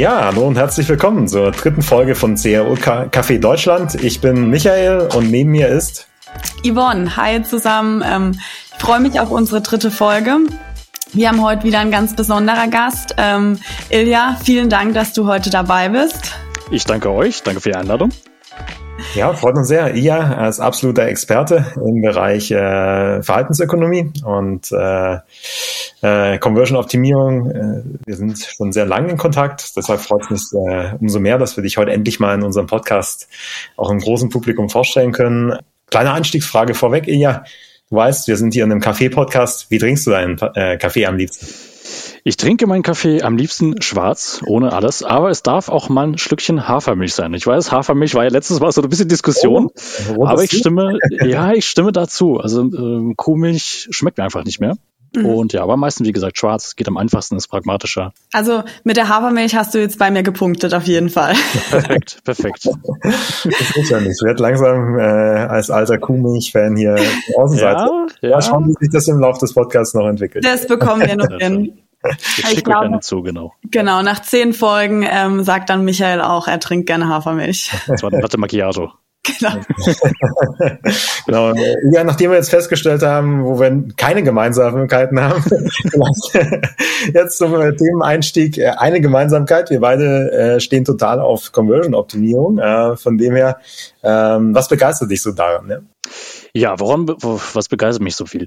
Ja, hallo und herzlich willkommen zur dritten Folge von CRO Café Deutschland. Ich bin Michael und neben mir ist Yvonne. Hi zusammen. Ähm, ich freue mich auf unsere dritte Folge. Wir haben heute wieder einen ganz besonderer Gast. Ähm, Ilja, vielen Dank, dass du heute dabei bist. Ich danke euch. Danke für die Einladung. Ja, freut uns sehr. Ihr als absoluter Experte im Bereich äh, Verhaltensökonomie und äh, äh, Conversion-Optimierung. Äh, wir sind schon sehr lange in Kontakt. Deshalb freut es mich äh, umso mehr, dass wir dich heute endlich mal in unserem Podcast auch im großen Publikum vorstellen können. Kleine Einstiegsfrage vorweg, Ilja. Du weißt, wir sind hier in einem Kaffee-Podcast. Wie trinkst du deinen äh, Kaffee am liebsten? Ich trinke meinen Kaffee am liebsten schwarz, ohne alles, aber es darf auch mal ein Schlückchen Hafermilch sein. Ich weiß, Hafermilch war ja letztes Mal so ein bisschen Diskussion, oh, aber ich stimme, ja, ich stimme dazu. Also äh, Kuhmilch schmeckt mir einfach nicht mehr. Mhm. Und ja, aber meistens, wie gesagt, schwarz geht am einfachsten, ist pragmatischer. Also mit der Hafermilch hast du jetzt bei mir gepunktet, auf jeden Fall. Perfekt, perfekt. das ist ja nicht. Ich werde langsam äh, als alter Kuhmilch-Fan hier Außenseite. Ja, ja. Mal schauen, wie sich das im Laufe des Podcasts noch entwickelt. Das bekommen wir noch hin. Ich schicke glaube, gerne zu, genau. Genau, nach zehn Folgen ähm, sagt dann Michael auch, er trinkt gerne Hafermilch. Das war ein Latte Macchiato. Genau. genau. Ja, nachdem wir jetzt festgestellt haben, wo wir keine Gemeinsamkeiten haben, jetzt zum Themeneinstieg äh, eine Gemeinsamkeit. Wir beide äh, stehen total auf Conversion-Optimierung. Äh, von dem her, ähm, was begeistert dich so daran? Ne? Ja, warum, was begeistert mich so viel?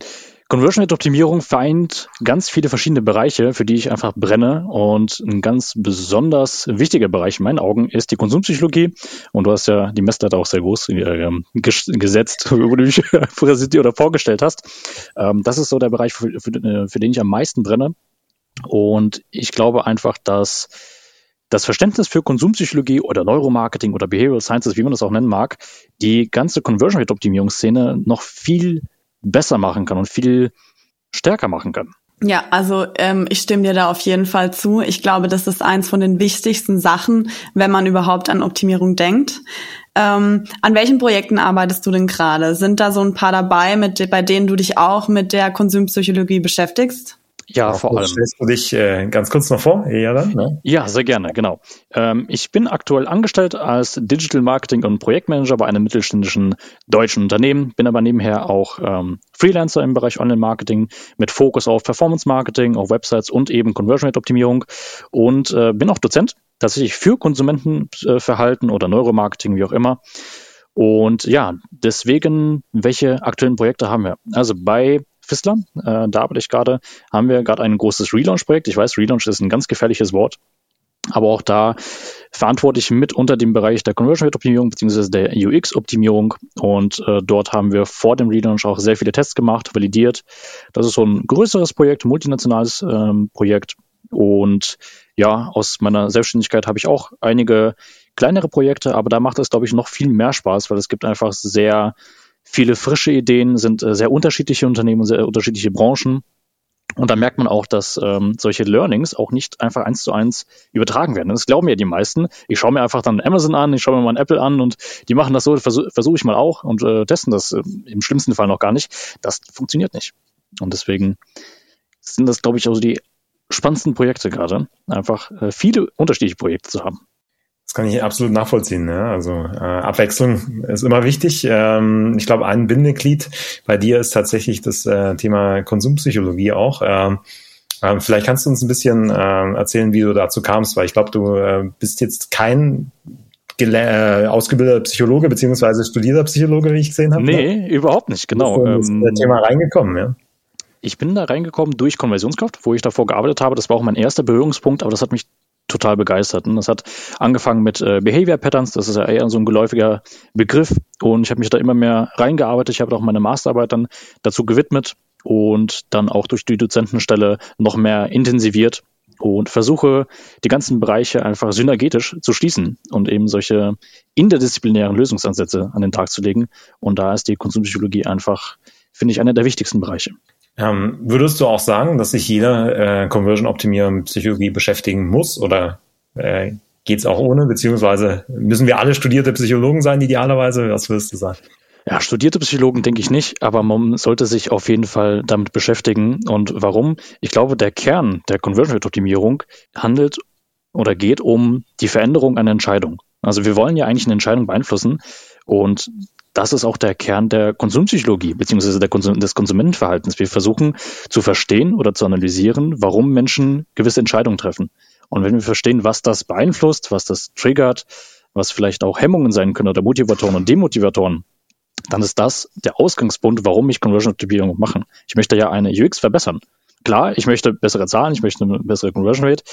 Conversion Rate Optimierung vereint ganz viele verschiedene Bereiche, für die ich einfach brenne. Und ein ganz besonders wichtiger Bereich in meinen Augen ist die Konsumpsychologie. Und du hast ja die Messlatte auch sehr groß äh, gesetzt, wo du dich präsentiert oder vorgestellt hast. Ähm, das ist so der Bereich, für, für, äh, für den ich am meisten brenne. Und ich glaube einfach, dass das Verständnis für Konsumpsychologie oder Neuromarketing oder Behavioral Sciences, wie man das auch nennen mag, die ganze Conversion Rate Optimierungsszene noch viel besser machen kann und viel stärker machen kann. Ja, also ähm, ich stimme dir da auf jeden Fall zu. Ich glaube, das ist eins von den wichtigsten Sachen, wenn man überhaupt an Optimierung denkt. Ähm, an welchen Projekten arbeitest du denn gerade? Sind da so ein paar dabei, mit, bei denen du dich auch mit der Konsumpsychologie beschäftigst? Ja, ja vor allem. Stellst du dich äh, ganz kurz noch vor, dann? Ne? Ja, sehr gerne, genau. Ähm, ich bin aktuell angestellt als Digital Marketing und Projektmanager bei einem mittelständischen deutschen Unternehmen, bin aber nebenher auch ähm, Freelancer im Bereich Online-Marketing mit Fokus auf Performance-Marketing, auf Websites und eben Conversion Rate-Optimierung und äh, bin auch Dozent tatsächlich für Konsumentenverhalten oder Neuromarketing, wie auch immer. Und ja, deswegen, welche aktuellen Projekte haben wir? Also bei Fissler, äh, da arbeite ich gerade, haben wir gerade ein großes Relaunch-Projekt. Ich weiß, Relaunch ist ein ganz gefährliches Wort, aber auch da verantworte ich mit unter dem Bereich der Conversion Rate Optimierung bzw. der UX Optimierung und äh, dort haben wir vor dem Relaunch auch sehr viele Tests gemacht, validiert. Das ist so ein größeres Projekt, multinationales ähm, Projekt und ja, aus meiner Selbstständigkeit habe ich auch einige kleinere Projekte, aber da macht es, glaube ich, noch viel mehr Spaß, weil es gibt einfach sehr viele frische Ideen, sind äh, sehr unterschiedliche Unternehmen, sehr unterschiedliche Branchen. Und da merkt man auch, dass ähm, solche Learnings auch nicht einfach eins zu eins übertragen werden. Das glauben ja die meisten. Ich schaue mir einfach dann Amazon an, ich schaue mir mal Apple an und die machen das so, versuche versuch ich mal auch und äh, testen das äh, im schlimmsten Fall noch gar nicht. Das funktioniert nicht. Und deswegen sind das, glaube ich, auch so die spannendsten Projekte gerade. Einfach äh, viele unterschiedliche Projekte zu haben. Das kann ich absolut nachvollziehen. Ne? Also äh, Abwechslung ist immer wichtig. Ähm, ich glaube, ein Bindeglied bei dir ist tatsächlich das äh, Thema Konsumpsychologie auch. Ähm, äh, vielleicht kannst du uns ein bisschen äh, erzählen, wie du dazu kamst, weil ich glaube, du äh, bist jetzt kein äh, ausgebildeter Psychologe beziehungsweise studierter Psychologe, wie ich gesehen habe. Nee, ne? überhaupt nicht, genau. Du bist in das ähm, Thema reingekommen, ja. Ich bin da reingekommen durch Konversionskraft, wo ich davor gearbeitet habe. Das war auch mein erster Berührungspunkt, aber das hat mich total begeistert. Und das hat angefangen mit äh, Behavior Patterns, das ist ja eher so ein geläufiger Begriff. Und ich habe mich da immer mehr reingearbeitet. Ich habe auch meine Masterarbeit dann dazu gewidmet und dann auch durch die Dozentenstelle noch mehr intensiviert und versuche, die ganzen Bereiche einfach synergetisch zu schließen und eben solche interdisziplinären Lösungsansätze an den Tag zu legen. Und da ist die Konsumpsychologie einfach, finde ich, einer der wichtigsten Bereiche. Ähm, würdest du auch sagen, dass sich jeder äh, Conversion-Optimierer mit Psychologie beschäftigen muss oder äh, geht auch ohne? Beziehungsweise müssen wir alle studierte Psychologen sein, idealerweise? Was würdest du sagen? Ja, studierte Psychologen denke ich nicht, aber man sollte sich auf jeden Fall damit beschäftigen. Und warum? Ich glaube, der Kern der Conversion Optimierung handelt oder geht um die Veränderung einer Entscheidung. Also wir wollen ja eigentlich eine Entscheidung beeinflussen und das ist auch der Kern der Konsumpsychologie beziehungsweise Konsum des Konsumentenverhaltens. Wir versuchen zu verstehen oder zu analysieren, warum Menschen gewisse Entscheidungen treffen. Und wenn wir verstehen, was das beeinflusst, was das triggert, was vielleicht auch Hemmungen sein können oder Motivatoren und Demotivatoren, dann ist das der Ausgangspunkt, warum ich Conversion-Optimierung mache. Ich möchte ja eine UX verbessern. Klar, ich möchte bessere Zahlen, ich möchte eine bessere Conversion Rate.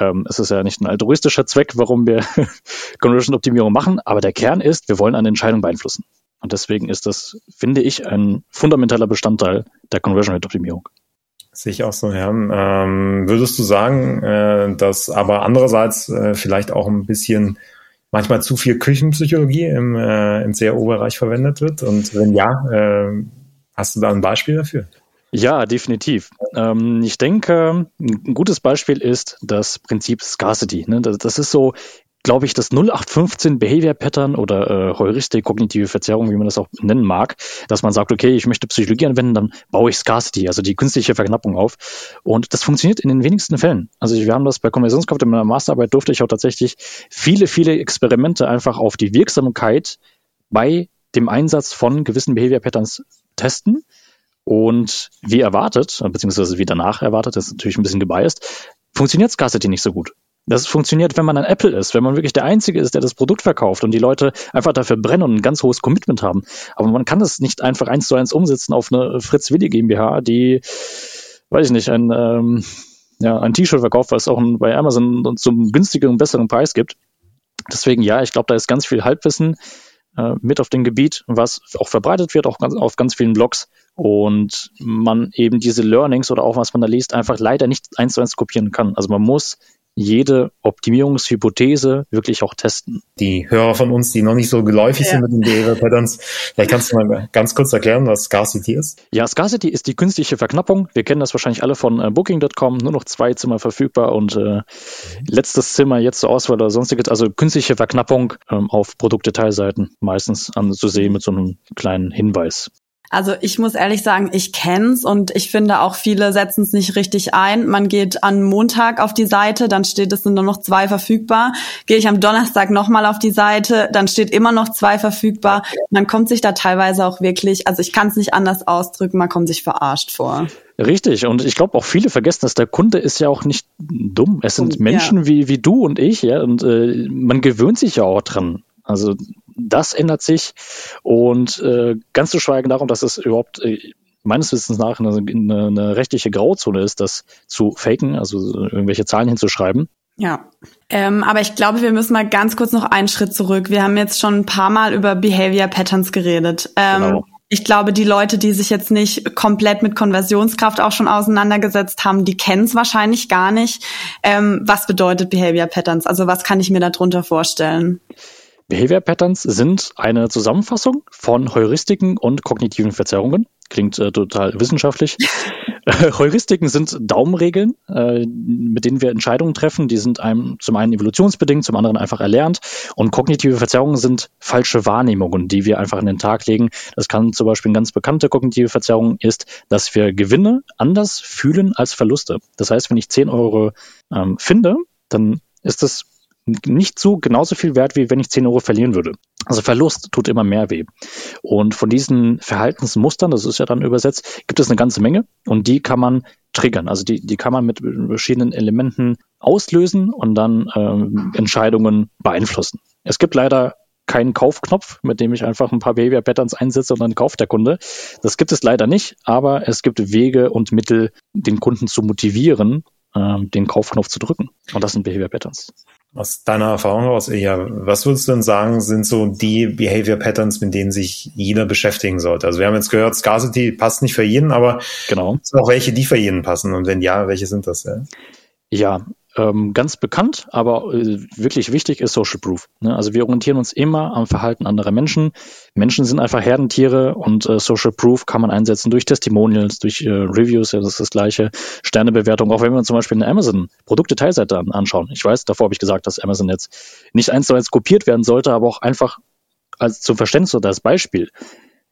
Ähm, es ist ja nicht ein altruistischer Zweck, warum wir Conversion-Optimierung machen, aber der Kern ist, wir wollen eine Entscheidung beeinflussen. Und deswegen ist das, finde ich, ein fundamentaler Bestandteil der Conversion Rate Optimierung. Sehe ich auch so, ja. Ähm, würdest du sagen, äh, dass aber andererseits äh, vielleicht auch ein bisschen manchmal zu viel Küchenpsychologie im, äh, im SEO-Bereich verwendet wird? Und wenn ja, äh, hast du da ein Beispiel dafür? Ja, definitiv. Ähm, ich denke, ein gutes Beispiel ist das Prinzip Scarcity. Ne? Das, das, ist so glaube ich, das 0815 Behavior Pattern oder äh, Heuristik, kognitive Verzerrung, wie man das auch nennen mag, dass man sagt, okay, ich möchte Psychologie anwenden, dann baue ich Scarcity, also die künstliche Verknappung auf. Und das funktioniert in den wenigsten Fällen. Also wir haben das bei Konversionskraft in meiner Masterarbeit durfte ich auch tatsächlich viele, viele Experimente einfach auf die Wirksamkeit bei dem Einsatz von gewissen Behavior Patterns testen. Und wie erwartet, beziehungsweise wie danach erwartet, das ist natürlich ein bisschen gebiased, funktioniert Scarcity nicht so gut. Das funktioniert, wenn man ein Apple ist, wenn man wirklich der Einzige ist, der das Produkt verkauft und die Leute einfach dafür brennen und ein ganz hohes Commitment haben. Aber man kann das nicht einfach eins zu eins umsetzen auf eine Fritz Willi GmbH, die, weiß ich nicht, ein, ähm, ja, ein T-Shirt verkauft, was auch bei Amazon zum günstigeren, besseren Preis gibt. Deswegen, ja, ich glaube, da ist ganz viel Halbwissen äh, mit auf dem Gebiet, was auch verbreitet wird, auch ganz, auf ganz vielen Blogs und man eben diese Learnings oder auch was man da liest, einfach leider nicht eins zu eins kopieren kann. Also man muss jede Optimierungshypothese wirklich auch testen. Die Hörer von uns, die noch nicht so geläufig ja. sind mit den Behavior Patterns, vielleicht kannst du mal ganz kurz erklären, was Scarcity ist? Ja, Scarcity ist die künstliche Verknappung. Wir kennen das wahrscheinlich alle von äh, Booking.com, nur noch zwei Zimmer verfügbar und äh, letztes Zimmer jetzt zur Auswahl oder sonstiges. Also künstliche Verknappung ähm, auf Produktdetailseiten meistens anzusehen mit so einem kleinen Hinweis. Also ich muss ehrlich sagen, ich kenn's und ich finde auch viele setzen es nicht richtig ein. Man geht am Montag auf die Seite, dann steht es sind nur noch zwei verfügbar. Gehe ich am Donnerstag nochmal auf die Seite, dann steht immer noch zwei verfügbar. Man kommt sich da teilweise auch wirklich, also ich kann es nicht anders ausdrücken, man kommt sich verarscht vor. Richtig, und ich glaube auch viele vergessen, dass der Kunde ist ja auch nicht dumm. Es sind Menschen ja. wie, wie du und ich, ja, und äh, man gewöhnt sich ja auch dran. Also das ändert sich und äh, ganz zu schweigen darum, dass es überhaupt äh, meines Wissens nach eine, eine, rechtliche Grauzone ist, das zu faken, also irgendwelche Zahlen hinzuschreiben. Ja, ähm, aber ich glaube, wir müssen mal ganz kurz noch einen Schritt zurück. Wir haben jetzt schon ein paar Mal über Behavior Patterns geredet. Ähm, genau. Ich glaube, die Leute, die sich jetzt nicht komplett mit Konversionskraft auch schon auseinandergesetzt haben, die kennen es wahrscheinlich gar nicht. Ähm, was bedeutet Behavior Patterns? Also was kann ich mir darunter vorstellen? Behavior Patterns sind eine Zusammenfassung von Heuristiken und kognitiven Verzerrungen. Klingt äh, total wissenschaftlich. Heuristiken sind Daumenregeln, äh, mit denen wir Entscheidungen treffen. Die sind einem zum einen evolutionsbedingt, zum anderen einfach erlernt. Und kognitive Verzerrungen sind falsche Wahrnehmungen, die wir einfach in den Tag legen. Das kann zum Beispiel eine ganz bekannte kognitive Verzerrung ist, dass wir Gewinne anders fühlen als Verluste. Das heißt, wenn ich 10 Euro ähm, finde, dann ist das nicht so genauso viel wert, wie wenn ich 10 Euro verlieren würde. Also Verlust tut immer mehr weh. Und von diesen Verhaltensmustern, das ist ja dann übersetzt, gibt es eine ganze Menge und die kann man triggern. Also die, die kann man mit verschiedenen Elementen auslösen und dann ähm, Entscheidungen beeinflussen. Es gibt leider keinen Kaufknopf, mit dem ich einfach ein paar Behavior Patterns einsetze und dann kauft der Kunde. Das gibt es leider nicht, aber es gibt Wege und Mittel, den Kunden zu motivieren, ähm, den Kaufknopf zu drücken. Und das sind Behavior Patterns. Aus deiner Erfahrung heraus, ja, was würdest du denn sagen, sind so die Behavior Patterns, mit denen sich jeder beschäftigen sollte? Also wir haben jetzt gehört, Scarcity passt nicht für jeden, aber genau. es sind auch welche, die für jeden passen. Und wenn ja, welche sind das? Ja, ja ähm, ganz bekannt, aber äh, wirklich wichtig ist Social Proof. Ne? Also wir orientieren uns immer am Verhalten anderer Menschen. Menschen sind einfach Herdentiere und äh, Social Proof kann man einsetzen durch Testimonials, durch äh, Reviews, das ist das gleiche, Sternebewertung, auch wenn wir zum Beispiel eine Amazon Produktdetailseite an, anschauen. Ich weiß, davor habe ich gesagt, dass Amazon jetzt nicht eins zu eins kopiert werden sollte, aber auch einfach als zum Verständnis oder als Beispiel.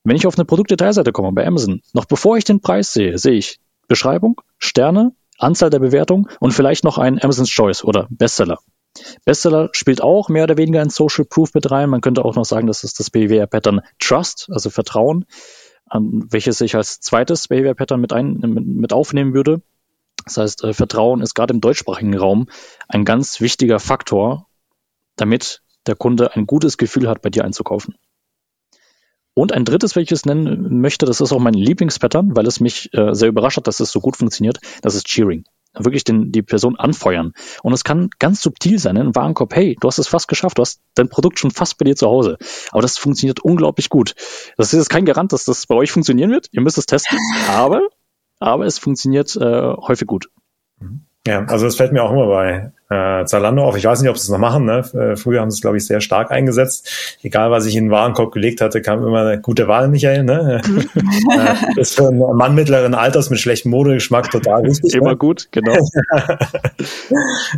Wenn ich auf eine Produktdetailseite komme bei Amazon, noch bevor ich den Preis sehe, sehe ich Beschreibung, Sterne, Anzahl der Bewertungen und vielleicht noch ein Amazon's Choice oder Bestseller. Bestseller spielt auch mehr oder weniger in Social Proof mit rein. Man könnte auch noch sagen, das ist das Behavior-Pattern Trust, also Vertrauen, an welches ich als zweites Behavior-Pattern mit, ein, mit aufnehmen würde. Das heißt, äh, Vertrauen ist gerade im deutschsprachigen Raum ein ganz wichtiger Faktor, damit der Kunde ein gutes Gefühl hat, bei dir einzukaufen. Und ein drittes, welches ich nennen möchte, das ist auch mein Lieblingspattern, weil es mich äh, sehr überrascht hat, dass es so gut funktioniert, das ist Cheering wirklich den, die Person anfeuern. Und es kann ganz subtil sein, ein Warenkorb, hey, du hast es fast geschafft, du hast dein Produkt schon fast bei dir zu Hause. Aber das funktioniert unglaublich gut. Das ist jetzt kein Garant, dass das bei euch funktionieren wird. Ihr müsst es testen. Aber, aber es funktioniert äh, häufig gut. Mhm. Ja, also es fällt mir auch immer bei äh, Zalando auf. Ich weiß nicht, ob sie es noch machen. Ne? Äh, früher haben sie es, glaube ich, sehr stark eingesetzt. Egal, was ich in den Warenkorb gelegt hatte, kam immer eine gute Wahl, Michael. Ne? äh, ist für einen Mann mittleren Alters mit schlechtem Modegeschmack total wichtig. immer ne? gut, genau.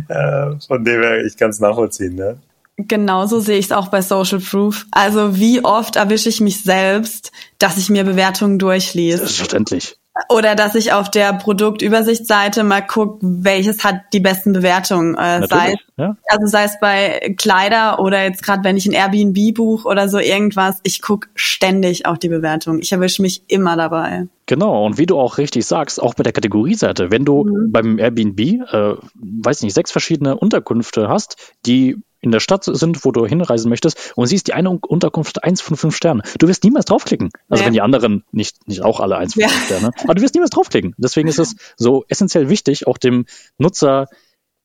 äh, von dem her, ich kann es nachvollziehen. Ne? Genauso sehe ich es auch bei Social Proof. Also wie oft erwische ich mich selbst, dass ich mir Bewertungen durchlese. Selbstverständlich. Oder dass ich auf der Produktübersichtsseite mal gucke, welches hat die besten Bewertungen. Äh, sei, ja. Also sei es bei Kleider oder jetzt gerade, wenn ich ein Airbnb buche oder so irgendwas, ich gucke ständig auf die Bewertung. Ich erwische mich immer dabei. Genau, und wie du auch richtig sagst, auch bei der Kategorieseite, wenn du mhm. beim Airbnb, äh, weiß nicht, sechs verschiedene Unterkünfte hast, die in der Stadt sind, wo du hinreisen möchtest und siehst die eine Unterkunft eins von fünf Sternen. Du wirst niemals draufklicken. Also ja. wenn die anderen nicht, nicht auch alle eins von ja. fünf Sterne, aber du wirst niemals draufklicken. Deswegen ist es so essentiell wichtig, auch dem Nutzer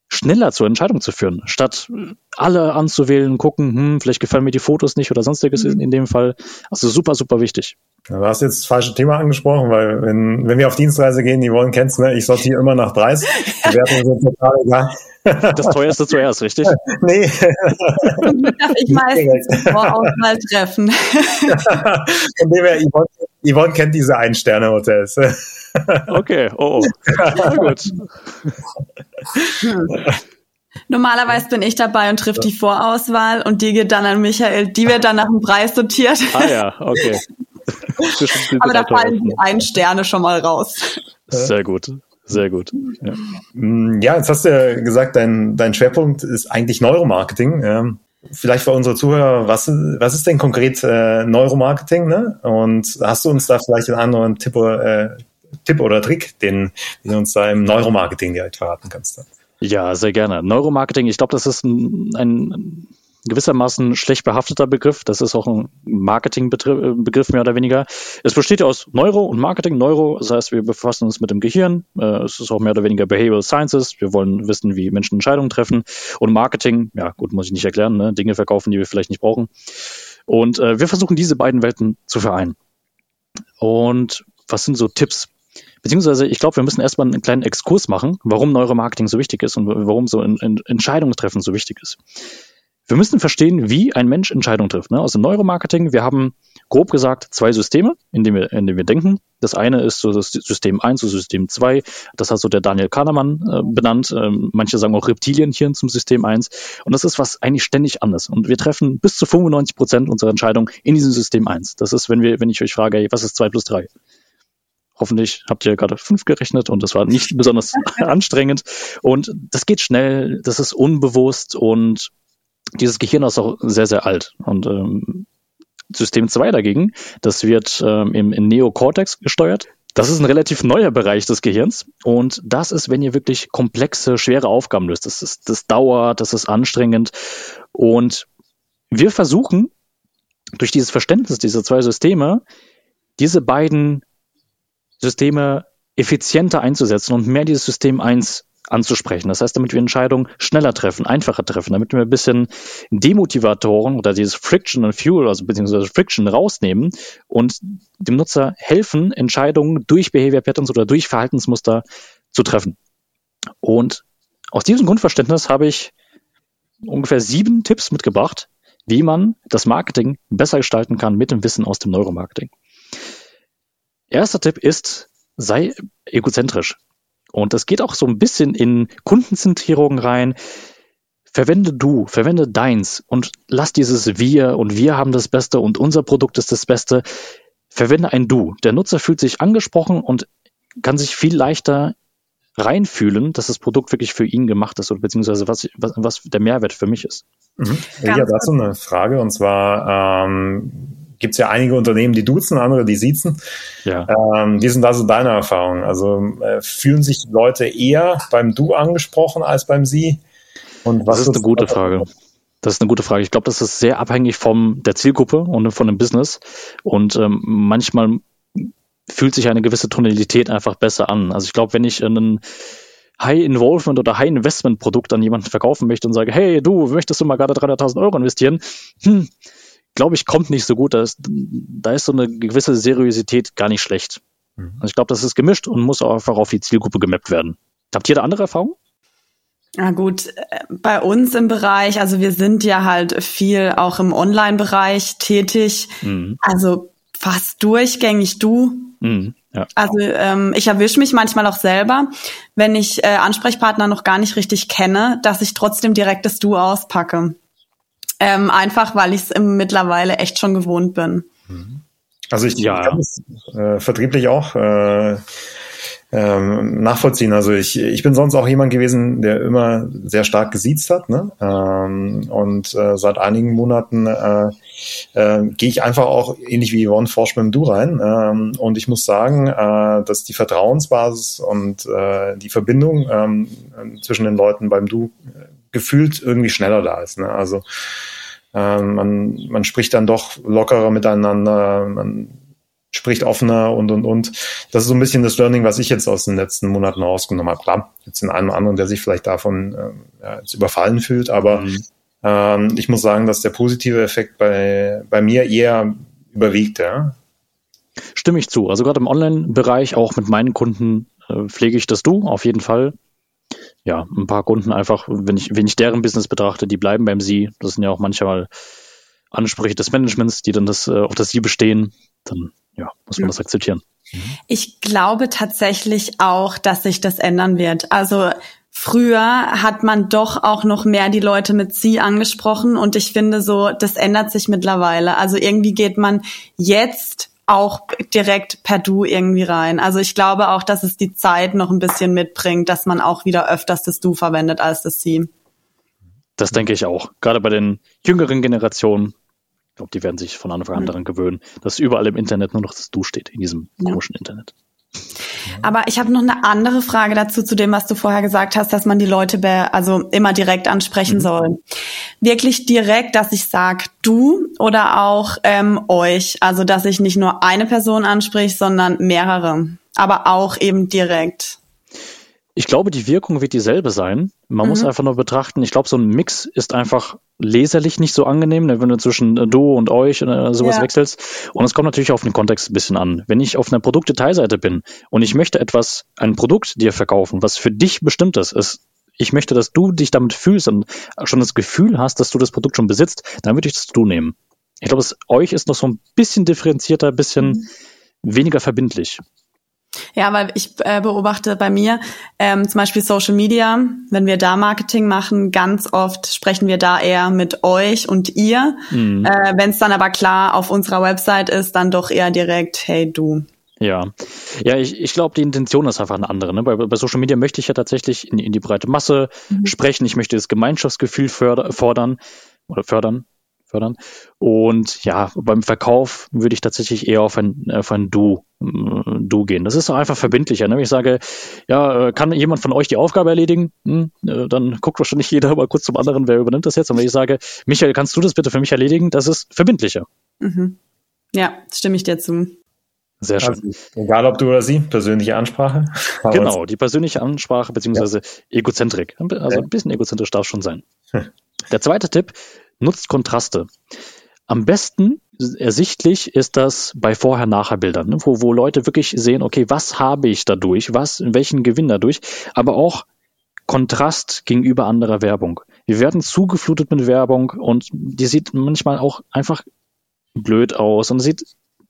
schneller zur Entscheidung zu führen, statt alle anzuwählen, gucken, hm, vielleicht gefallen mir die Fotos nicht oder sonstiges mhm. in dem Fall. Also super, super wichtig. Du hast jetzt das falsche Thema angesprochen, weil wenn, wenn wir auf Dienstreise gehen, die wollen kennst, ne? Ich sortiere immer nach Preis. Die Wertungen sind total egal. Das teuerste zuerst, richtig? Nee. Darf ich meistens Vorauswahl treffen. Von dem her, Yvonne, Yvonne kennt diese Ein-Sterne-Hotels. Okay, oh, oh. Na gut. Normalerweise bin ich dabei und trifft die Vorauswahl und die geht dann an Michael. Die wird dann nach dem Preis sortiert. Ah ja, okay. Aber da fallen die ein Sterne schon mal raus. Sehr gut. Sehr gut. Ja. Mm, ja, jetzt hast du ja gesagt, dein, dein Schwerpunkt ist eigentlich Neuromarketing. Vielleicht für unsere Zuhörer, was, was ist denn konkret äh, Neuromarketing? Ne? Und hast du uns da vielleicht einen anderen Tipp, äh, Tipp oder Trick, den, den du uns da im Neuromarketing direkt verraten kannst? Ja, sehr gerne. Neuromarketing, ich glaube, das ist ein, ein gewissermaßen schlecht behafteter Begriff. Das ist auch ein Marketingbegriff mehr oder weniger. Es besteht ja aus Neuro und Marketing. Neuro, das heißt, wir befassen uns mit dem Gehirn. Äh, es ist auch mehr oder weniger Behavioral Sciences. Wir wollen wissen, wie Menschen Entscheidungen treffen. Und Marketing, ja gut, muss ich nicht erklären, ne? Dinge verkaufen, die wir vielleicht nicht brauchen. Und äh, wir versuchen diese beiden Welten zu vereinen. Und was sind so Tipps? Beziehungsweise, ich glaube, wir müssen erstmal einen kleinen Exkurs machen, warum Neuromarketing so wichtig ist und warum so in, in Entscheidungen so wichtig ist. Wir müssen verstehen, wie ein Mensch Entscheidungen trifft. Ne? Dem Neuromarketing, wir haben grob gesagt zwei Systeme, in denen wir, in denen wir denken. Das eine ist so das System 1 und System 2. Das hat so der Daniel Kahnemann äh, benannt. Ähm, manche sagen auch Reptilienhirn zum System 1. Und das ist was eigentlich ständig anders. Und wir treffen bis zu 95 Prozent unserer Entscheidungen in diesem System 1. Das ist, wenn wir, wenn ich euch frage, hey, was ist 2 plus 3? Hoffentlich habt ihr gerade fünf gerechnet und das war nicht besonders anstrengend. Und das geht schnell, das ist unbewusst und dieses Gehirn ist auch sehr, sehr alt. Und ähm, System 2 dagegen, das wird ähm, im, im Neokortex gesteuert. Das ist ein relativ neuer Bereich des Gehirns und das ist, wenn ihr wirklich komplexe, schwere Aufgaben löst. Das, ist, das dauert, das ist anstrengend und wir versuchen durch dieses Verständnis dieser zwei Systeme diese beiden Systeme effizienter einzusetzen und mehr dieses System 1 anzusprechen. Das heißt, damit wir Entscheidungen schneller treffen, einfacher treffen, damit wir ein bisschen Demotivatoren oder dieses Friction und Fuel, also beziehungsweise Friction rausnehmen und dem Nutzer helfen, Entscheidungen durch Behavior Patterns oder durch Verhaltensmuster zu treffen. Und aus diesem Grundverständnis habe ich ungefähr sieben Tipps mitgebracht, wie man das Marketing besser gestalten kann mit dem Wissen aus dem Neuromarketing. Erster Tipp ist, sei egozentrisch. Und das geht auch so ein bisschen in Kundenzentrierung rein. Verwende du, verwende deins und lass dieses Wir und wir haben das Beste und unser Produkt ist das Beste. Verwende ein Du. Der Nutzer fühlt sich angesprochen und kann sich viel leichter reinfühlen, dass das Produkt wirklich für ihn gemacht ist oder beziehungsweise was, was, was der Mehrwert für mich ist. Mhm. Ja, dazu eine Frage und zwar ähm, gibt es ja einige Unternehmen, die duzen, andere, die siezen. Ja. Ähm, wie sind da so deine Erfahrungen? Also äh, fühlen sich Leute eher beim Du angesprochen als beim Sie? Und was das ist eine gute Frage. Das ist eine gute Frage. Ich glaube, das ist sehr abhängig von der Zielgruppe und von dem Business. Und ähm, manchmal fühlt sich eine gewisse Tonalität einfach besser an. Also ich glaube, wenn ich einen High Involvement oder High Investment Produkt an jemanden verkaufen möchte und sage, hey, du, möchtest du mal gerade 300.000 Euro investieren? Hm, glaube ich, kommt nicht so gut. Da ist, da ist so eine gewisse Seriosität gar nicht schlecht. Mhm. Also ich glaube, das ist gemischt und muss auch einfach auf die Zielgruppe gemappt werden. Habt ihr da andere Erfahrungen? Na gut, äh, bei uns im Bereich, also wir sind ja halt viel auch im Online-Bereich tätig. Mhm. Also fast durchgängig du. Mhm, ja. Also ähm, ich erwische mich manchmal auch selber, wenn ich äh, Ansprechpartner noch gar nicht richtig kenne, dass ich trotzdem direkt das Du auspacke. Ähm, einfach, weil ich es mittlerweile echt schon gewohnt bin. Mhm. Also ich, ja. kann es äh, vertrieblich auch äh, ähm, nachvollziehen. Also ich, ich bin sonst auch jemand gewesen, der immer sehr stark gesiezt hat. Ne? Ähm, und äh, seit einigen Monaten äh, äh, gehe ich einfach auch ähnlich wie Yvonne forsch mit dem Du rein. Ähm, und ich muss sagen, äh, dass die Vertrauensbasis und äh, die Verbindung ähm, zwischen den Leuten beim Du gefühlt irgendwie schneller da ist. Ne? Also ähm, man, man spricht dann doch lockerer miteinander. Man, spricht offener und, und, und. Das ist so ein bisschen das Learning, was ich jetzt aus den letzten Monaten rausgenommen habe. Klar, jetzt den einen oder anderen, der sich vielleicht davon äh, ja, jetzt überfallen fühlt, aber mhm. ähm, ich muss sagen, dass der positive Effekt bei, bei mir eher überwiegt, ja. Stimme ich zu. Also gerade im Online-Bereich, auch mit meinen Kunden äh, pflege ich das Du, auf jeden Fall. Ja, ein paar Kunden einfach, wenn ich, wenn ich deren Business betrachte, die bleiben beim Sie. Das sind ja auch manchmal Ansprüche des Managements, die dann das, äh, auf das Sie bestehen. Dann ja, muss man das akzeptieren. Ich glaube tatsächlich auch, dass sich das ändern wird. Also früher hat man doch auch noch mehr die Leute mit sie angesprochen und ich finde so, das ändert sich mittlerweile. Also irgendwie geht man jetzt auch direkt per Du irgendwie rein. Also ich glaube auch, dass es die Zeit noch ein bisschen mitbringt, dass man auch wieder öfters das Du verwendet als das Sie. Das denke ich auch. Gerade bei den jüngeren Generationen ich glaube, die werden sich von Anfang an daran gewöhnen, dass überall im Internet nur noch das Du steht, in diesem ja. komischen Internet. Aber ich habe noch eine andere Frage dazu, zu dem, was du vorher gesagt hast, dass man die Leute also immer direkt ansprechen mhm. soll. Wirklich direkt, dass ich sage du oder auch ähm, euch. Also dass ich nicht nur eine Person ansprich, sondern mehrere. Aber auch eben direkt. Ich glaube, die Wirkung wird dieselbe sein. Man mhm. muss einfach nur betrachten, ich glaube, so ein Mix ist einfach leserlich nicht so angenehm, ne, wenn du zwischen äh, du und euch oder sowas ja. wechselst. Und es kommt natürlich auf den Kontext ein bisschen an. Wenn ich auf einer Produktdetailseite bin und ich möchte etwas, ein Produkt dir verkaufen, was für dich bestimmt ist, ist ich möchte, dass du dich damit fühlst und schon das Gefühl hast, dass du das Produkt schon besitzt, dann würde ich das du nehmen. Ich glaube, es euch ist noch so ein bisschen differenzierter, ein bisschen mhm. weniger verbindlich. Ja, weil ich äh, beobachte bei mir ähm, zum Beispiel Social Media, wenn wir da Marketing machen, ganz oft sprechen wir da eher mit euch und ihr. Mhm. Äh, wenn es dann aber klar auf unserer Website ist, dann doch eher direkt, hey du. Ja, ja, ich, ich glaube, die Intention ist einfach eine andere. Ne? Bei, bei Social Media möchte ich ja tatsächlich in, in die breite Masse mhm. sprechen. Ich möchte das Gemeinschaftsgefühl förder, fordern oder fördern fördern. Und ja, beim Verkauf würde ich tatsächlich eher auf ein, auf ein Du, äh, du gehen. Das ist einfach verbindlicher. Ne? Wenn ich sage, ja, äh, kann jemand von euch die Aufgabe erledigen? Hm, äh, dann guckt wahrscheinlich jeder mal kurz zum anderen, wer übernimmt das jetzt. Und wenn ich sage, Michael, kannst du das bitte für mich erledigen? Das ist verbindlicher. Mhm. Ja, stimme ich dir zu. Sehr schön. Also, egal ob du oder sie, persönliche Ansprache. Genau, die persönliche Ansprache beziehungsweise ja. Egozentrik. Also ein bisschen egozentrisch darf schon sein. Der zweite Tipp, nutzt Kontraste. Am besten ersichtlich ist das bei Vorher-Nachher-Bildern, ne? wo, wo Leute wirklich sehen, okay, was habe ich dadurch, was, welchen Gewinn dadurch, aber auch Kontrast gegenüber anderer Werbung. Wir werden zugeflutet mit Werbung und die sieht manchmal auch einfach blöd aus und sieht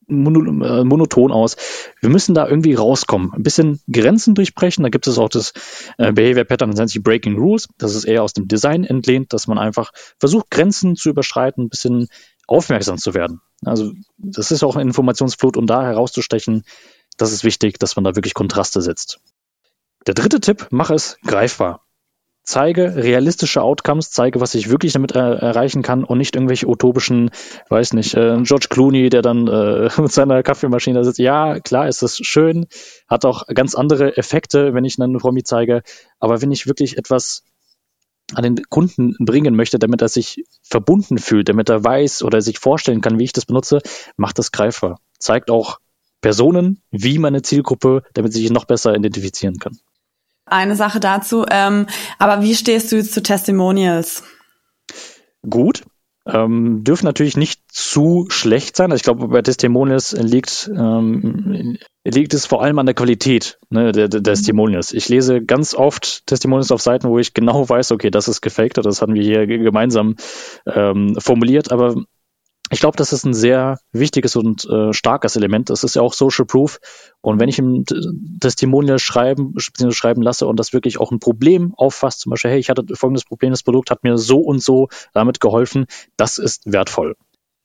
äh, monoton aus. Wir müssen da irgendwie rauskommen, ein bisschen Grenzen durchbrechen. Da gibt es auch das äh, Behavior Pattern, das nennt sich Breaking Rules. Das ist eher aus dem Design entlehnt, dass man einfach versucht, Grenzen zu überschreiten, ein bisschen aufmerksam zu werden. Also das ist auch eine Informationsflut, um da herauszustechen. Das ist wichtig, dass man da wirklich Kontraste setzt. Der dritte Tipp, mach es greifbar zeige realistische Outcomes, zeige, was ich wirklich damit äh, erreichen kann und nicht irgendwelche utopischen, weiß nicht, äh, George Clooney, der dann äh, mit seiner Kaffeemaschine sitzt. Ja, klar ist das schön, hat auch ganz andere Effekte, wenn ich einen Promi zeige, aber wenn ich wirklich etwas an den Kunden bringen möchte, damit er sich verbunden fühlt, damit er weiß oder sich vorstellen kann, wie ich das benutze, macht das greifbar. Zeigt auch Personen, wie meine Zielgruppe, damit sie sich noch besser identifizieren kann eine Sache dazu. Ähm, aber wie stehst du zu Testimonials? Gut. Ähm, dürfen natürlich nicht zu schlecht sein. Also ich glaube, bei Testimonials liegt, ähm, liegt es vor allem an der Qualität ne, der, der Testimonials. Ich lese ganz oft Testimonials auf Seiten, wo ich genau weiß, okay, das ist gefaked oder das hatten wir hier gemeinsam ähm, formuliert, aber ich glaube, das ist ein sehr wichtiges und äh, starkes Element. Das ist ja auch Social Proof. Und wenn ich ihm Testimonial schreiben, schreiben lasse und das wirklich auch ein Problem auffasst, zum Beispiel, hey, ich hatte folgendes Problem, das Produkt hat mir so und so damit geholfen, das ist wertvoll.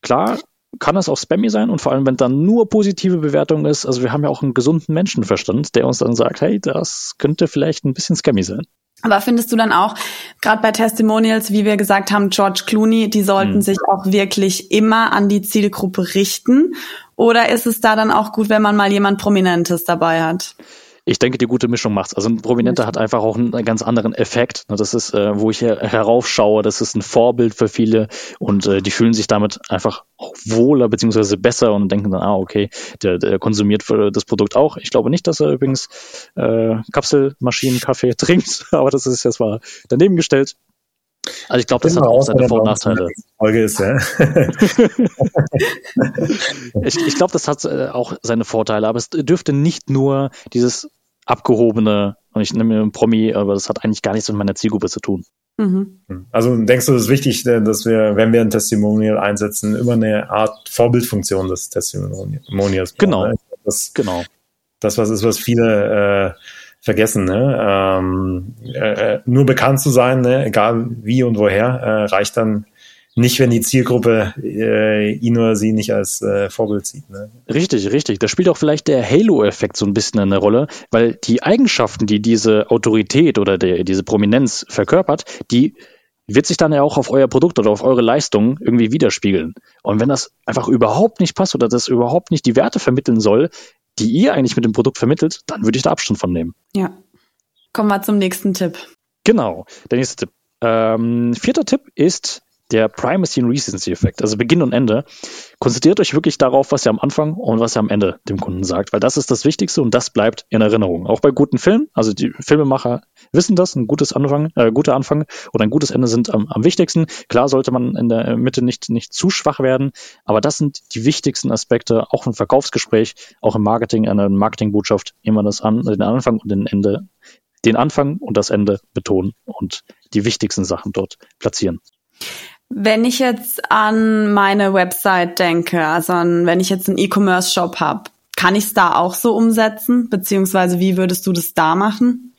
Klar, kann es auch spammy sein und vor allem, wenn dann nur positive Bewertung ist. Also wir haben ja auch einen gesunden Menschenverstand, der uns dann sagt, hey, das könnte vielleicht ein bisschen scammy sein. Aber findest du dann auch, gerade bei Testimonials, wie wir gesagt haben, George Clooney, die sollten hm. sich auch wirklich immer an die Zielgruppe richten? Oder ist es da dann auch gut, wenn man mal jemand Prominentes dabei hat? Ich denke, die gute Mischung macht's. Also ein Prominenter hat einfach auch einen ganz anderen Effekt. Das ist, äh, wo ich hier heraufschaue, das ist ein Vorbild für viele und äh, die fühlen sich damit einfach auch wohler beziehungsweise besser und denken dann, ah, okay, der, der konsumiert das Produkt auch. Ich glaube nicht, dass er übrigens äh, Kapselmaschinenkaffee trinkt, aber das ist jetzt mal daneben gestellt. Also ich glaube, das hat auch seine Vor- und Nachteile. Folge ist, ja. ich ich glaube, das hat äh, auch seine Vorteile, aber es dürfte nicht nur dieses abgehobene, und ich nehme einen Promi, aber das hat eigentlich gar nichts mit meiner Zielgruppe zu tun. Mhm. Also denkst du, es ist wichtig, äh, dass wir, wenn wir ein Testimonial einsetzen, immer eine Art Vorbildfunktion des Testimonials Genau. Ne? Das, genau. Das was ist, was viele äh, vergessen. Ne? Ähm, äh, nur bekannt zu sein, ne? egal wie und woher, äh, reicht dann nicht, wenn die Zielgruppe äh, ihn oder sie nicht als äh, Vorbild sieht. Ne? Richtig, richtig. Da spielt auch vielleicht der Halo-Effekt so ein bisschen eine Rolle, weil die Eigenschaften, die diese Autorität oder der, diese Prominenz verkörpert, die wird sich dann ja auch auf euer Produkt oder auf eure Leistung irgendwie widerspiegeln. Und wenn das einfach überhaupt nicht passt oder das überhaupt nicht die Werte vermitteln soll, die ihr eigentlich mit dem Produkt vermittelt, dann würde ich da Abstand von nehmen. Ja. Kommen wir zum nächsten Tipp. Genau, der nächste Tipp. Ähm, vierter Tipp ist der Primacy and Recency Effekt, also Beginn und Ende. Konzentriert euch wirklich darauf, was ihr am Anfang und was ihr am Ende dem Kunden sagt, weil das ist das Wichtigste und das bleibt in Erinnerung. Auch bei guten Filmen, also die Filmemacher wissen das, ein gutes Anfang, äh, guter Anfang oder ein gutes Ende sind am, am wichtigsten. Klar sollte man in der Mitte nicht, nicht zu schwach werden, aber das sind die wichtigsten Aspekte, auch im Verkaufsgespräch, auch im Marketing, einer Marketingbotschaft, immer das an, den Anfang und den Ende den Anfang und das Ende betonen und die wichtigsten Sachen dort platzieren. Wenn ich jetzt an meine Website denke, also an, wenn ich jetzt einen E-Commerce-Shop habe, kann ich es da auch so umsetzen? Beziehungsweise wie würdest du das da machen?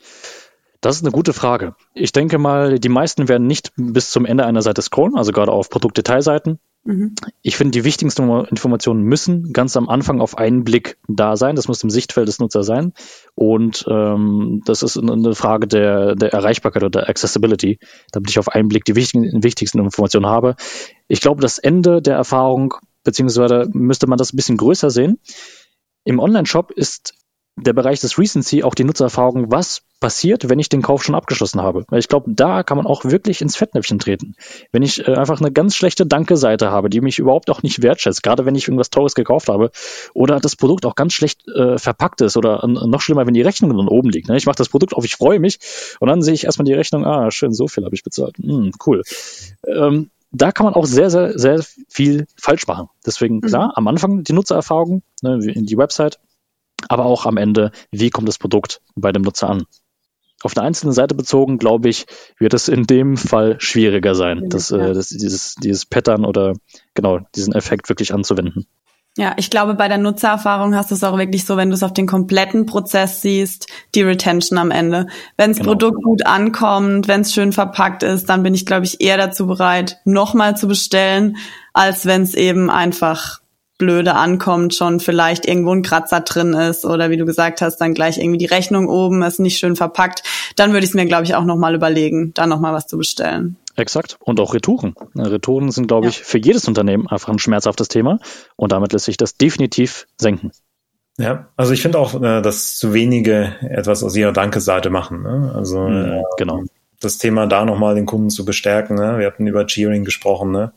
Das ist eine gute Frage. Ich denke mal, die meisten werden nicht bis zum Ende einer Seite scrollen, also gerade auf Produktdetailseiten. Mhm. Ich finde, die wichtigsten Informationen müssen ganz am Anfang auf einen Blick da sein. Das muss im Sichtfeld des Nutzers sein. Und ähm, das ist eine Frage der, der Erreichbarkeit oder der Accessibility, damit ich auf einen Blick die wichtigen, wichtigsten Informationen habe. Ich glaube, das Ende der Erfahrung, beziehungsweise müsste man das ein bisschen größer sehen. Im Online-Shop ist der Bereich des Recency auch die Nutzererfahrung, was passiert, wenn ich den Kauf schon abgeschlossen habe. Ich glaube, da kann man auch wirklich ins Fettnäpfchen treten. Wenn ich äh, einfach eine ganz schlechte Danke-Seite habe, die mich überhaupt auch nicht wertschätzt, gerade wenn ich irgendwas Teures gekauft habe, oder das Produkt auch ganz schlecht äh, verpackt ist, oder äh, noch schlimmer, wenn die Rechnung dann oben liegt. Ne? Ich mache das Produkt auf, ich freue mich, und dann sehe ich erstmal die Rechnung, ah, schön, so viel habe ich bezahlt. Hm, cool. Ähm, da kann man auch sehr, sehr, sehr viel falsch machen. Deswegen, klar, mhm. am Anfang die Nutzererfahrung, ne, in die Website, aber auch am Ende, wie kommt das Produkt bei dem Nutzer an. Auf eine einzelne Seite bezogen, glaube ich, wird es in dem Fall schwieriger sein, das, ja. äh, das, dieses, dieses Pattern oder genau diesen Effekt wirklich anzuwenden. Ja, ich glaube, bei der Nutzererfahrung hast du es auch wirklich so, wenn du es auf den kompletten Prozess siehst, die Retention am Ende. Wenn das genau. Produkt gut ankommt, wenn es schön verpackt ist, dann bin ich, glaube ich, eher dazu bereit, nochmal zu bestellen, als wenn es eben einfach blöde ankommt, schon vielleicht irgendwo ein Kratzer drin ist oder wie du gesagt hast, dann gleich irgendwie die Rechnung oben ist nicht schön verpackt, dann würde ich es mir, glaube ich, auch nochmal überlegen, da nochmal was zu bestellen. Exakt. Und auch Retouren. Retouren sind, glaube ich, für jedes Unternehmen einfach ein schmerzhaftes Thema. Und damit lässt sich das definitiv senken. Ja, also ich finde auch, äh, dass zu wenige etwas aus ihrer Danke-Seite machen. Ne? Also mhm, genau. das Thema da nochmal den Kunden zu bestärken. Ne? Wir hatten über Cheering gesprochen. Ne?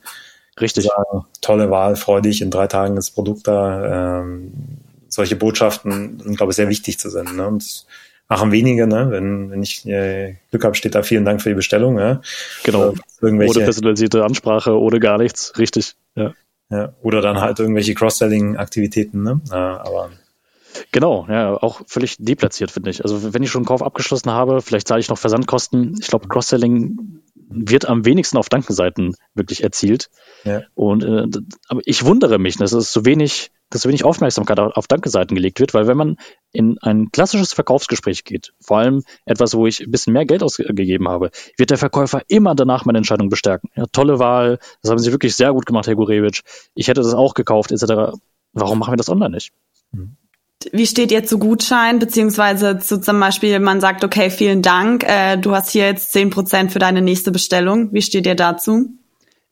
Richtig. Sagen, tolle Wahl, freu dich, in drei Tagen ist das Produkt da. Ähm, solche Botschaften sind, glaube ich, sehr wichtig zu senden. Ne? Und machen wenige, ne? Wenn, wenn ich äh, Glück habe, steht da vielen Dank für die Bestellung. Ja? Genau. Irgendwelche, ohne personalisierte Ansprache, ohne gar nichts, richtig. Ja. Ja, oder dann halt irgendwelche Cross-Selling-Aktivitäten, ne? Ja, aber Genau, ja, auch völlig deplatziert, finde ich. Also wenn ich schon einen Kauf abgeschlossen habe, vielleicht zahle ich noch Versandkosten. Ich glaube, Cross-Selling wird am wenigsten auf Dankenseiten wirklich erzielt. Ja. Und äh, aber ich wundere mich, dass es so wenig, dass so wenig Aufmerksamkeit auf Danke-Seiten gelegt wird, weil wenn man in ein klassisches Verkaufsgespräch geht, vor allem etwas, wo ich ein bisschen mehr Geld ausgegeben habe, wird der Verkäufer immer danach meine Entscheidung bestärken. Ja, tolle Wahl, das haben Sie wirklich sehr gut gemacht, Herr Gurewitsch. Ich hätte das auch gekauft, etc. Warum machen wir das online nicht? Mhm wie steht ihr zu Gutschein, beziehungsweise zu zum Beispiel, man sagt, okay, vielen Dank, äh, du hast hier jetzt zehn Prozent für deine nächste Bestellung. Wie steht ihr dazu?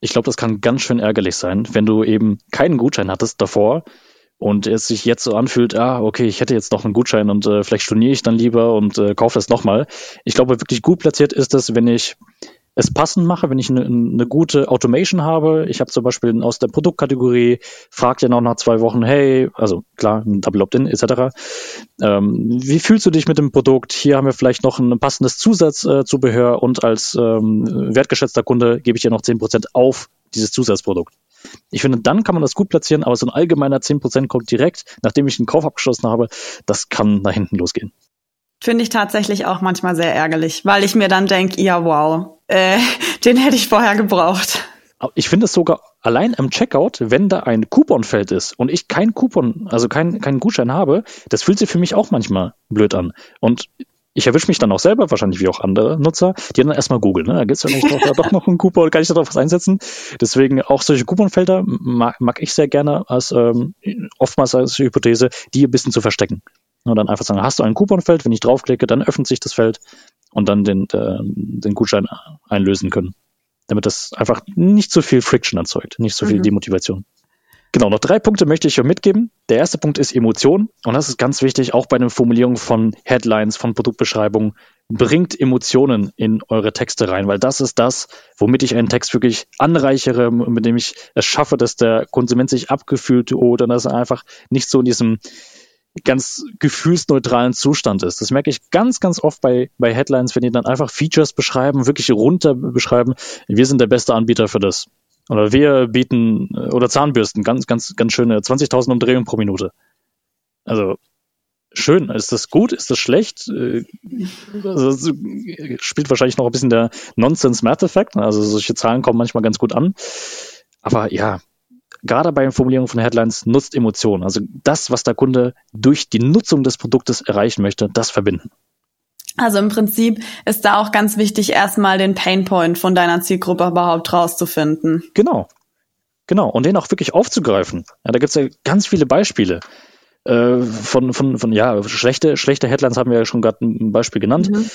Ich glaube, das kann ganz schön ärgerlich sein, wenn du eben keinen Gutschein hattest davor und es sich jetzt so anfühlt, ah, okay, ich hätte jetzt noch einen Gutschein und äh, vielleicht storniere ich dann lieber und äh, kaufe das nochmal. Ich glaube, wirklich gut platziert ist es, wenn ich es passend mache, wenn ich eine, eine gute Automation habe. Ich habe zum Beispiel aus der Produktkategorie, fragt ja noch nach zwei Wochen, hey, also klar, ein Double Opt-in etc. Ähm, wie fühlst du dich mit dem Produkt? Hier haben wir vielleicht noch ein passendes Zusatzzubehör und als ähm, wertgeschätzter Kunde gebe ich dir noch zehn Prozent auf dieses Zusatzprodukt. Ich finde, dann kann man das gut platzieren, aber so ein allgemeiner 10% kommt direkt, nachdem ich einen Kauf abgeschlossen habe, das kann nach hinten losgehen. Finde ich tatsächlich auch manchmal sehr ärgerlich, weil ich mir dann denke, ja wow, äh, den hätte ich vorher gebraucht. Ich finde es sogar allein im Checkout, wenn da ein Couponfeld ist und ich kein Coupon, also keinen kein Gutschein habe, das fühlt sich für mich auch manchmal blöd an. Und ich erwische mich dann auch selber, wahrscheinlich wie auch andere Nutzer, die dann erstmal googeln. Ne? Da gibt es ja doch, doch noch einen Coupon, kann ich da drauf was einsetzen? Deswegen auch solche Couponfelder mag, mag ich sehr gerne als ähm, oftmals als Hypothese, die ein bisschen zu verstecken. Und dann einfach sagen, hast du ein Couponfeld, wenn ich draufklicke, dann öffnet sich das Feld und dann den, äh, den Gutschein einlösen können. Damit das einfach nicht so viel Friction erzeugt, nicht so viel mhm. Demotivation. Genau, noch drei Punkte möchte ich euch mitgeben. Der erste Punkt ist Emotion. Und das ist ganz wichtig, auch bei den Formulierungen von Headlines, von Produktbeschreibungen. Bringt Emotionen in eure Texte rein, weil das ist das, womit ich einen Text wirklich anreichere, mit dem ich es schaffe, dass der Konsument sich abgefühlt oder dass er einfach nicht so in diesem ganz gefühlsneutralen Zustand ist. Das merke ich ganz, ganz oft bei, bei Headlines, wenn die dann einfach Features beschreiben, wirklich runter beschreiben. Wir sind der beste Anbieter für das. Oder wir bieten, oder Zahnbürsten, ganz, ganz, ganz schöne 20.000 Umdrehungen pro Minute. Also, schön. Ist das gut? Ist das schlecht? Äh, also, spielt wahrscheinlich noch ein bisschen der Nonsense-Math-Effekt. Also, solche Zahlen kommen manchmal ganz gut an. Aber ja, gerade bei der Formulierung von Headlines nutzt Emotionen. Also das, was der Kunde durch die Nutzung des Produktes erreichen möchte, das verbinden. Also im Prinzip ist da auch ganz wichtig, erstmal den Painpoint von deiner Zielgruppe überhaupt rauszufinden. Genau. Genau. Und den auch wirklich aufzugreifen. Ja, da gibt es ja ganz viele Beispiele. Äh, von, von, von, ja, schlechte, schlechte Headlines haben wir ja schon gerade ein Beispiel genannt. Mhm.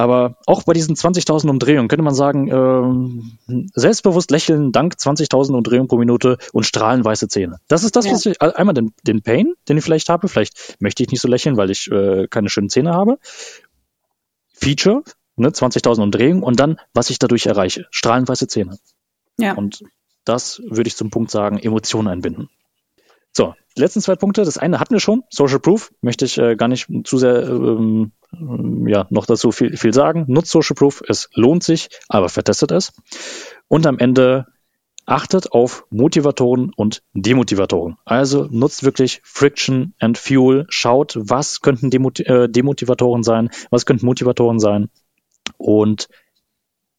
Aber auch bei diesen 20.000 Umdrehungen könnte man sagen, äh, selbstbewusst lächeln dank 20.000 Umdrehungen pro Minute und strahlenweiße Zähne. Das ist das, ja. was ich, einmal den, den Pain, den ich vielleicht habe. Vielleicht möchte ich nicht so lächeln, weil ich äh, keine schönen Zähne habe. Feature, ne, 20.000 Umdrehungen und dann, was ich dadurch erreiche. Strahlenweiße Zähne. Ja. Und das würde ich zum Punkt sagen, Emotionen einbinden. So, die letzten zwei Punkte. Das eine hatten wir schon, Social Proof. Möchte ich äh, gar nicht zu sehr ähm, ja, noch dazu viel, viel sagen. Nutzt Social Proof, es lohnt sich, aber vertestet es. Und am Ende achtet auf Motivatoren und Demotivatoren. Also nutzt wirklich Friction and Fuel. Schaut, was könnten Demot äh, Demotivatoren sein, was könnten Motivatoren sein und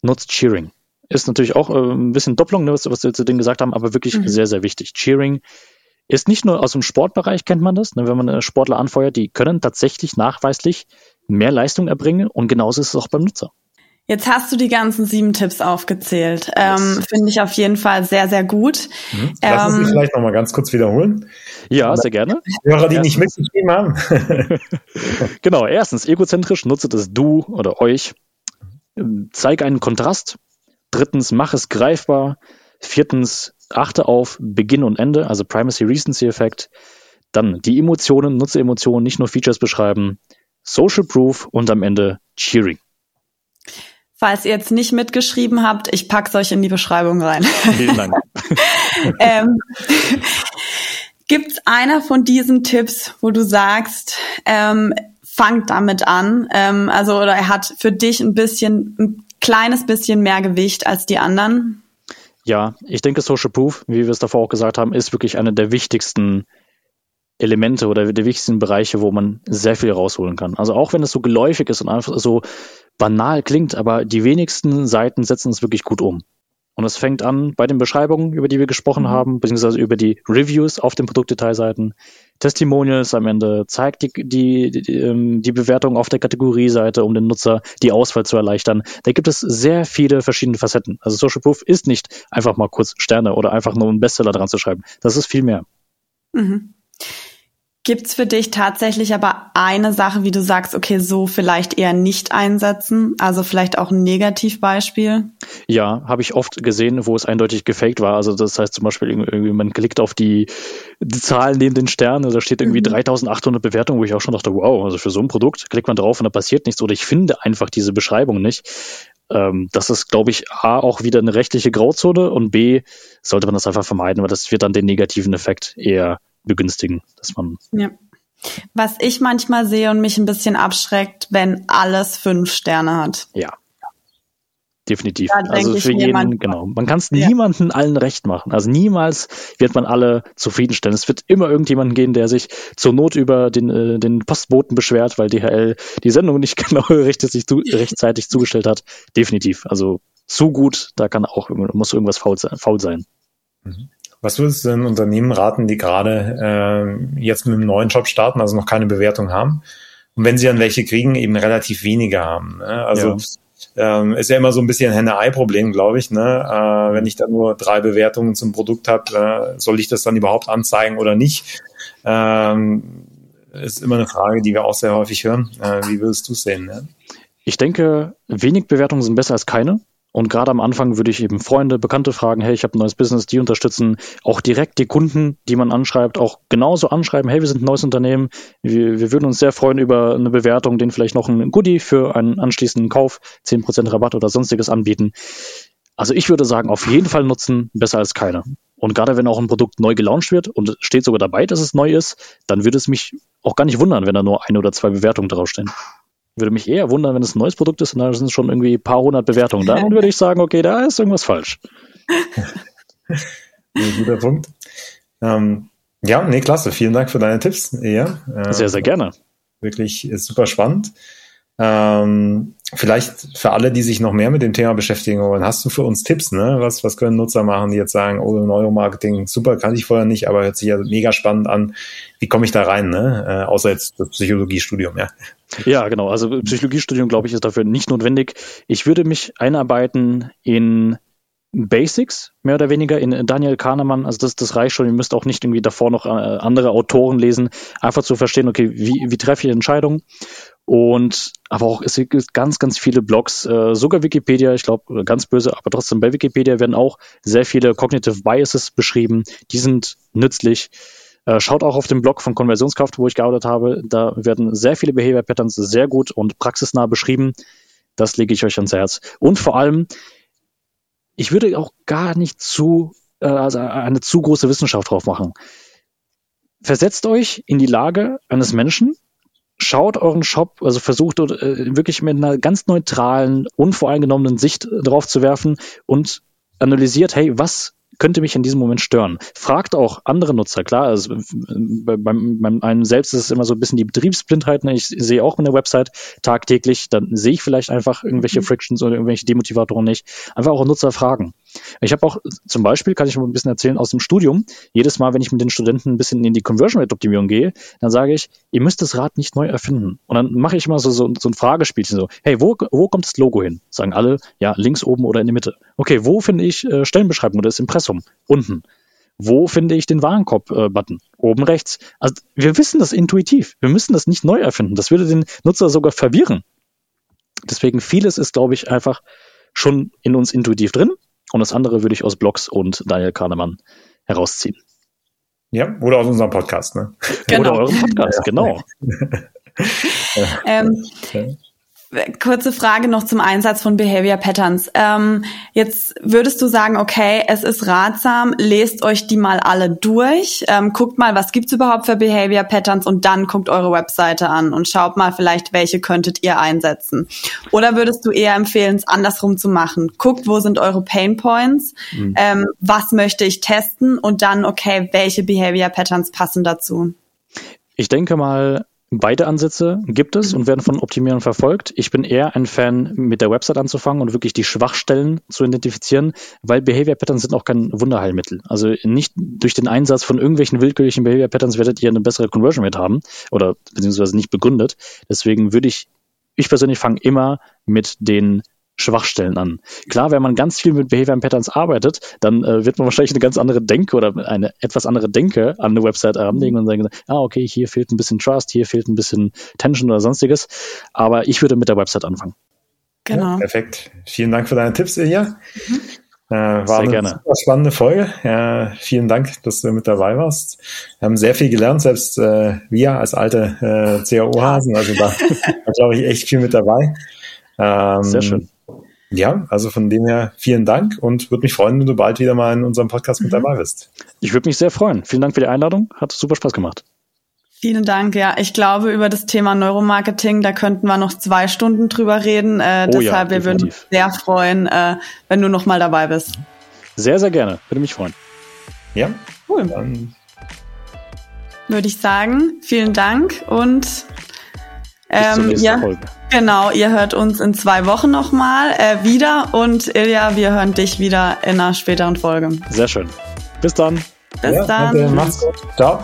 nutzt Cheering. Ist natürlich auch äh, ein bisschen Doppelung, ne, was, was wir zu denen gesagt haben, aber wirklich mhm. sehr, sehr wichtig. Cheering ist nicht nur aus dem Sportbereich, kennt man das, ne, wenn man Sportler anfeuert, die können tatsächlich nachweislich mehr Leistung erbringen und genauso ist es auch beim Nutzer. Jetzt hast du die ganzen sieben Tipps aufgezählt. Ähm, Finde ich auf jeden Fall sehr, sehr gut. Mhm. Lass uns ähm, vielleicht noch mal ganz kurz wiederholen. Ja, sehr gerne. Hörer, die Erstens. nicht mitgeschrieben haben. genau, erstens, egozentrisch, nutze das Du oder euch. Zeige einen Kontrast. Drittens, mach es greifbar. Viertens, achte auf Beginn und Ende, also Primacy Recency Effekt. Dann die Emotionen, nutze Emotionen, nicht nur Features beschreiben. Social Proof und am Ende Cheering. Falls ihr jetzt nicht mitgeschrieben habt, ich pack's euch in die Beschreibung rein. Vielen Dank. ähm, Gibt's einer von diesen Tipps, wo du sagst, ähm, fangt damit an, ähm, also oder er hat für dich ein bisschen, ein kleines bisschen mehr Gewicht als die anderen? Ja, ich denke, Social Proof, wie wir es davor auch gesagt haben, ist wirklich einer der wichtigsten Elemente oder der wichtigsten Bereiche, wo man sehr viel rausholen kann. Also auch wenn es so geläufig ist und einfach so banal klingt, aber die wenigsten Seiten setzen es wirklich gut um. Und es fängt an bei den Beschreibungen, über die wir gesprochen mhm. haben, beziehungsweise über die Reviews auf den Produktdetailseiten, Testimonials am Ende, zeigt die, die, die, ähm, die Bewertung auf der Kategorieseite, um den Nutzer die Auswahl zu erleichtern. Da gibt es sehr viele verschiedene Facetten. Also Social Proof ist nicht einfach mal kurz Sterne oder einfach nur einen Bestseller dran zu schreiben. Das ist viel mehr. Mhm. Gibt's für dich tatsächlich aber eine Sache, wie du sagst, okay, so vielleicht eher nicht einsetzen? Also vielleicht auch ein Negativbeispiel? Ja, habe ich oft gesehen, wo es eindeutig gefaked war. Also das heißt zum Beispiel, irgendwie man klickt auf die, die Zahlen neben den Sternen, da steht irgendwie mhm. 3800 Bewertungen, wo ich auch schon dachte, wow, also für so ein Produkt klickt man drauf und da passiert nichts oder ich finde einfach diese Beschreibung nicht. Ähm, das ist, glaube ich, A, auch wieder eine rechtliche Grauzone und B, sollte man das einfach vermeiden, weil das wird dann den negativen Effekt eher begünstigen, dass man. Ja. Was ich manchmal sehe und mich ein bisschen abschreckt, wenn alles fünf Sterne hat. Ja. Definitiv. also für jeden, genau. Man kann es ja. niemandem allen recht machen. Also niemals wird man alle zufriedenstellen. Es wird immer irgendjemanden gehen, der sich zur Not über den, äh, den Postboten beschwert, weil DHL die Sendung nicht genau rechtzeitig, rechtzeitig zugestellt hat. Definitiv. Also zu gut, da kann auch muss irgendwas faul sein. Faul sein. Mhm. Was würdest du denn Unternehmen raten, die gerade äh, jetzt mit einem neuen Job starten, also noch keine Bewertung haben? Und wenn sie dann welche kriegen, eben relativ wenige haben. Ne? Also ja. ähm, ist ja immer so ein bisschen Henne-Ei-Problem, glaube ich. Ne? Äh, wenn ich da nur drei Bewertungen zum Produkt habe, äh, soll ich das dann überhaupt anzeigen oder nicht? Ähm, ist immer eine Frage, die wir auch sehr häufig hören. Äh, wie würdest du es sehen? Ne? Ich denke, wenig Bewertungen sind besser als keine. Und gerade am Anfang würde ich eben Freunde, Bekannte fragen, hey, ich habe ein neues Business, die unterstützen. Auch direkt die Kunden, die man anschreibt, auch genauso anschreiben, hey, wir sind ein neues Unternehmen, wir, wir würden uns sehr freuen über eine Bewertung, denen vielleicht noch ein Goodie für einen anschließenden Kauf, zehn Prozent Rabatt oder sonstiges anbieten. Also ich würde sagen, auf jeden Fall nutzen, besser als keine. Und gerade wenn auch ein Produkt neu gelauncht wird und steht sogar dabei, dass es neu ist, dann würde es mich auch gar nicht wundern, wenn da nur eine oder zwei Bewertungen draufstehen. Würde mich eher wundern, wenn es ein neues Produkt ist und da sind schon irgendwie ein paar hundert Bewertungen. Dann würde ich sagen, okay, da ist irgendwas falsch. Ein guter Punkt. Ähm, ja, nee, klasse. Vielen Dank für deine Tipps. Ja, äh, sehr, sehr gerne. Wirklich super spannend. Ähm, vielleicht für alle, die sich noch mehr mit dem Thema beschäftigen wollen, hast du für uns Tipps, ne? Was, was können Nutzer machen, die jetzt sagen, oh, Neuromarketing, super, kann ich vorher nicht, aber hört sich ja mega spannend an. Wie komme ich da rein, ne? Äh, außer jetzt das Psychologiestudium, ja. Ja, genau. Also Psychologiestudium, glaube ich, ist dafür nicht notwendig. Ich würde mich einarbeiten in Basics, mehr oder weniger, in Daniel Kahnemann. Also das, das reicht schon. Ihr müsst auch nicht irgendwie davor noch äh, andere Autoren lesen, einfach zu verstehen, okay, wie, wie treffe ich Entscheidungen? Und aber auch es gibt ganz, ganz viele Blogs, äh, sogar Wikipedia, ich glaube, ganz böse, aber trotzdem bei Wikipedia werden auch sehr viele Cognitive Biases beschrieben. Die sind nützlich. Äh, schaut auch auf dem Blog von Konversionskraft, wo ich gearbeitet habe. Da werden sehr viele Behavior Patterns sehr gut und praxisnah beschrieben. Das lege ich euch ans Herz. Und vor allem, ich würde auch gar nicht zu, äh, also eine zu große Wissenschaft drauf machen. Versetzt euch in die Lage eines Menschen, schaut euren Shop, also versucht äh, wirklich mit einer ganz neutralen, unvoreingenommenen Sicht drauf zu werfen und analysiert, hey, was könnte mich in diesem Moment stören? Fragt auch andere Nutzer, klar, also bei, beim, beim einem selbst ist es immer so ein bisschen die Betriebsblindheit. Ne? Ich sehe auch eine Website tagtäglich, dann sehe ich vielleicht einfach irgendwelche mhm. Frictions oder irgendwelche Demotivatoren nicht. Einfach auch Nutzer fragen. Ich habe auch zum Beispiel, kann ich mal ein bisschen erzählen, aus dem Studium, jedes Mal, wenn ich mit den Studenten ein bisschen in die Conversion Rate Optimierung gehe, dann sage ich, ihr müsst das Rad nicht neu erfinden. Und dann mache ich immer so, so, so ein Fragespielchen so, hey, wo, wo kommt das Logo hin? Sagen alle, ja, links oben oder in die Mitte. Okay, wo finde ich äh, Stellenbeschreibung oder das Impressum? Unten. Wo finde ich den Warenkorb-Button? Äh, oben rechts. Also wir wissen das intuitiv. Wir müssen das nicht neu erfinden. Das würde den Nutzer sogar verwirren. Deswegen vieles ist, glaube ich, einfach schon in uns intuitiv drin. Und das andere würde ich aus Blogs und Daniel Kahnemann herausziehen. Ja, oder aus unserem Podcast, ne? Genau. Oder eurem Podcast, genau. ähm, Kurze Frage noch zum Einsatz von Behavior Patterns. Ähm, jetzt würdest du sagen, okay, es ist ratsam, lest euch die mal alle durch, ähm, guckt mal, was gibt's überhaupt für Behavior Patterns und dann guckt eure Webseite an und schaut mal vielleicht, welche könntet ihr einsetzen. Oder würdest du eher empfehlen, es andersrum zu machen? Guckt, wo sind eure Pain Points, mhm. ähm, was möchte ich testen und dann, okay, welche Behavior Patterns passen dazu? Ich denke mal, Beide Ansätze gibt es und werden von Optimierern verfolgt. Ich bin eher ein Fan, mit der Website anzufangen und wirklich die Schwachstellen zu identifizieren, weil Behavior Patterns sind auch kein Wunderheilmittel. Also nicht durch den Einsatz von irgendwelchen willkürlichen Behavior Patterns werdet ihr eine bessere Conversion Rate haben oder beziehungsweise nicht begründet. Deswegen würde ich, ich persönlich fange immer mit den Schwachstellen an. Klar, wenn man ganz viel mit Behavior Patterns arbeitet, dann äh, wird man wahrscheinlich eine ganz andere Denke oder eine etwas andere Denke an eine Website anlegen und sagen, ah, okay, hier fehlt ein bisschen Trust, hier fehlt ein bisschen Tension oder sonstiges. Aber ich würde mit der Website anfangen. Genau. Ja, perfekt. Vielen Dank für deine Tipps, Ilja. Mhm. Äh, war sehr eine gerne. super spannende Folge. Ja, vielen Dank, dass du mit dabei warst. Wir haben sehr viel gelernt, selbst äh, wir als alte äh, CAO-Hasen. Also da war, glaube ich, echt viel mit dabei. Ähm, sehr schön. Ja, also von dem her vielen Dank und würde mich freuen, wenn du bald wieder mal in unserem Podcast mit mhm. dabei bist. Ich würde mich sehr freuen. Vielen Dank für die Einladung. Hat super Spaß gemacht. Vielen Dank. Ja, ich glaube, über das Thema Neuromarketing, da könnten wir noch zwei Stunden drüber reden. Äh, oh deshalb, ja, wir würden uns sehr freuen, äh, wenn du noch mal dabei bist. Sehr, sehr gerne. Würde mich freuen. Ja, cool. Dann würde ich sagen, vielen Dank und ähm, ja, Folge. Genau, ihr hört uns in zwei Wochen nochmal äh, wieder und Ilja, wir hören dich wieder in einer späteren Folge. Sehr schön. Bis dann. Bis ja, dann. Danke, macht's gut. Ciao.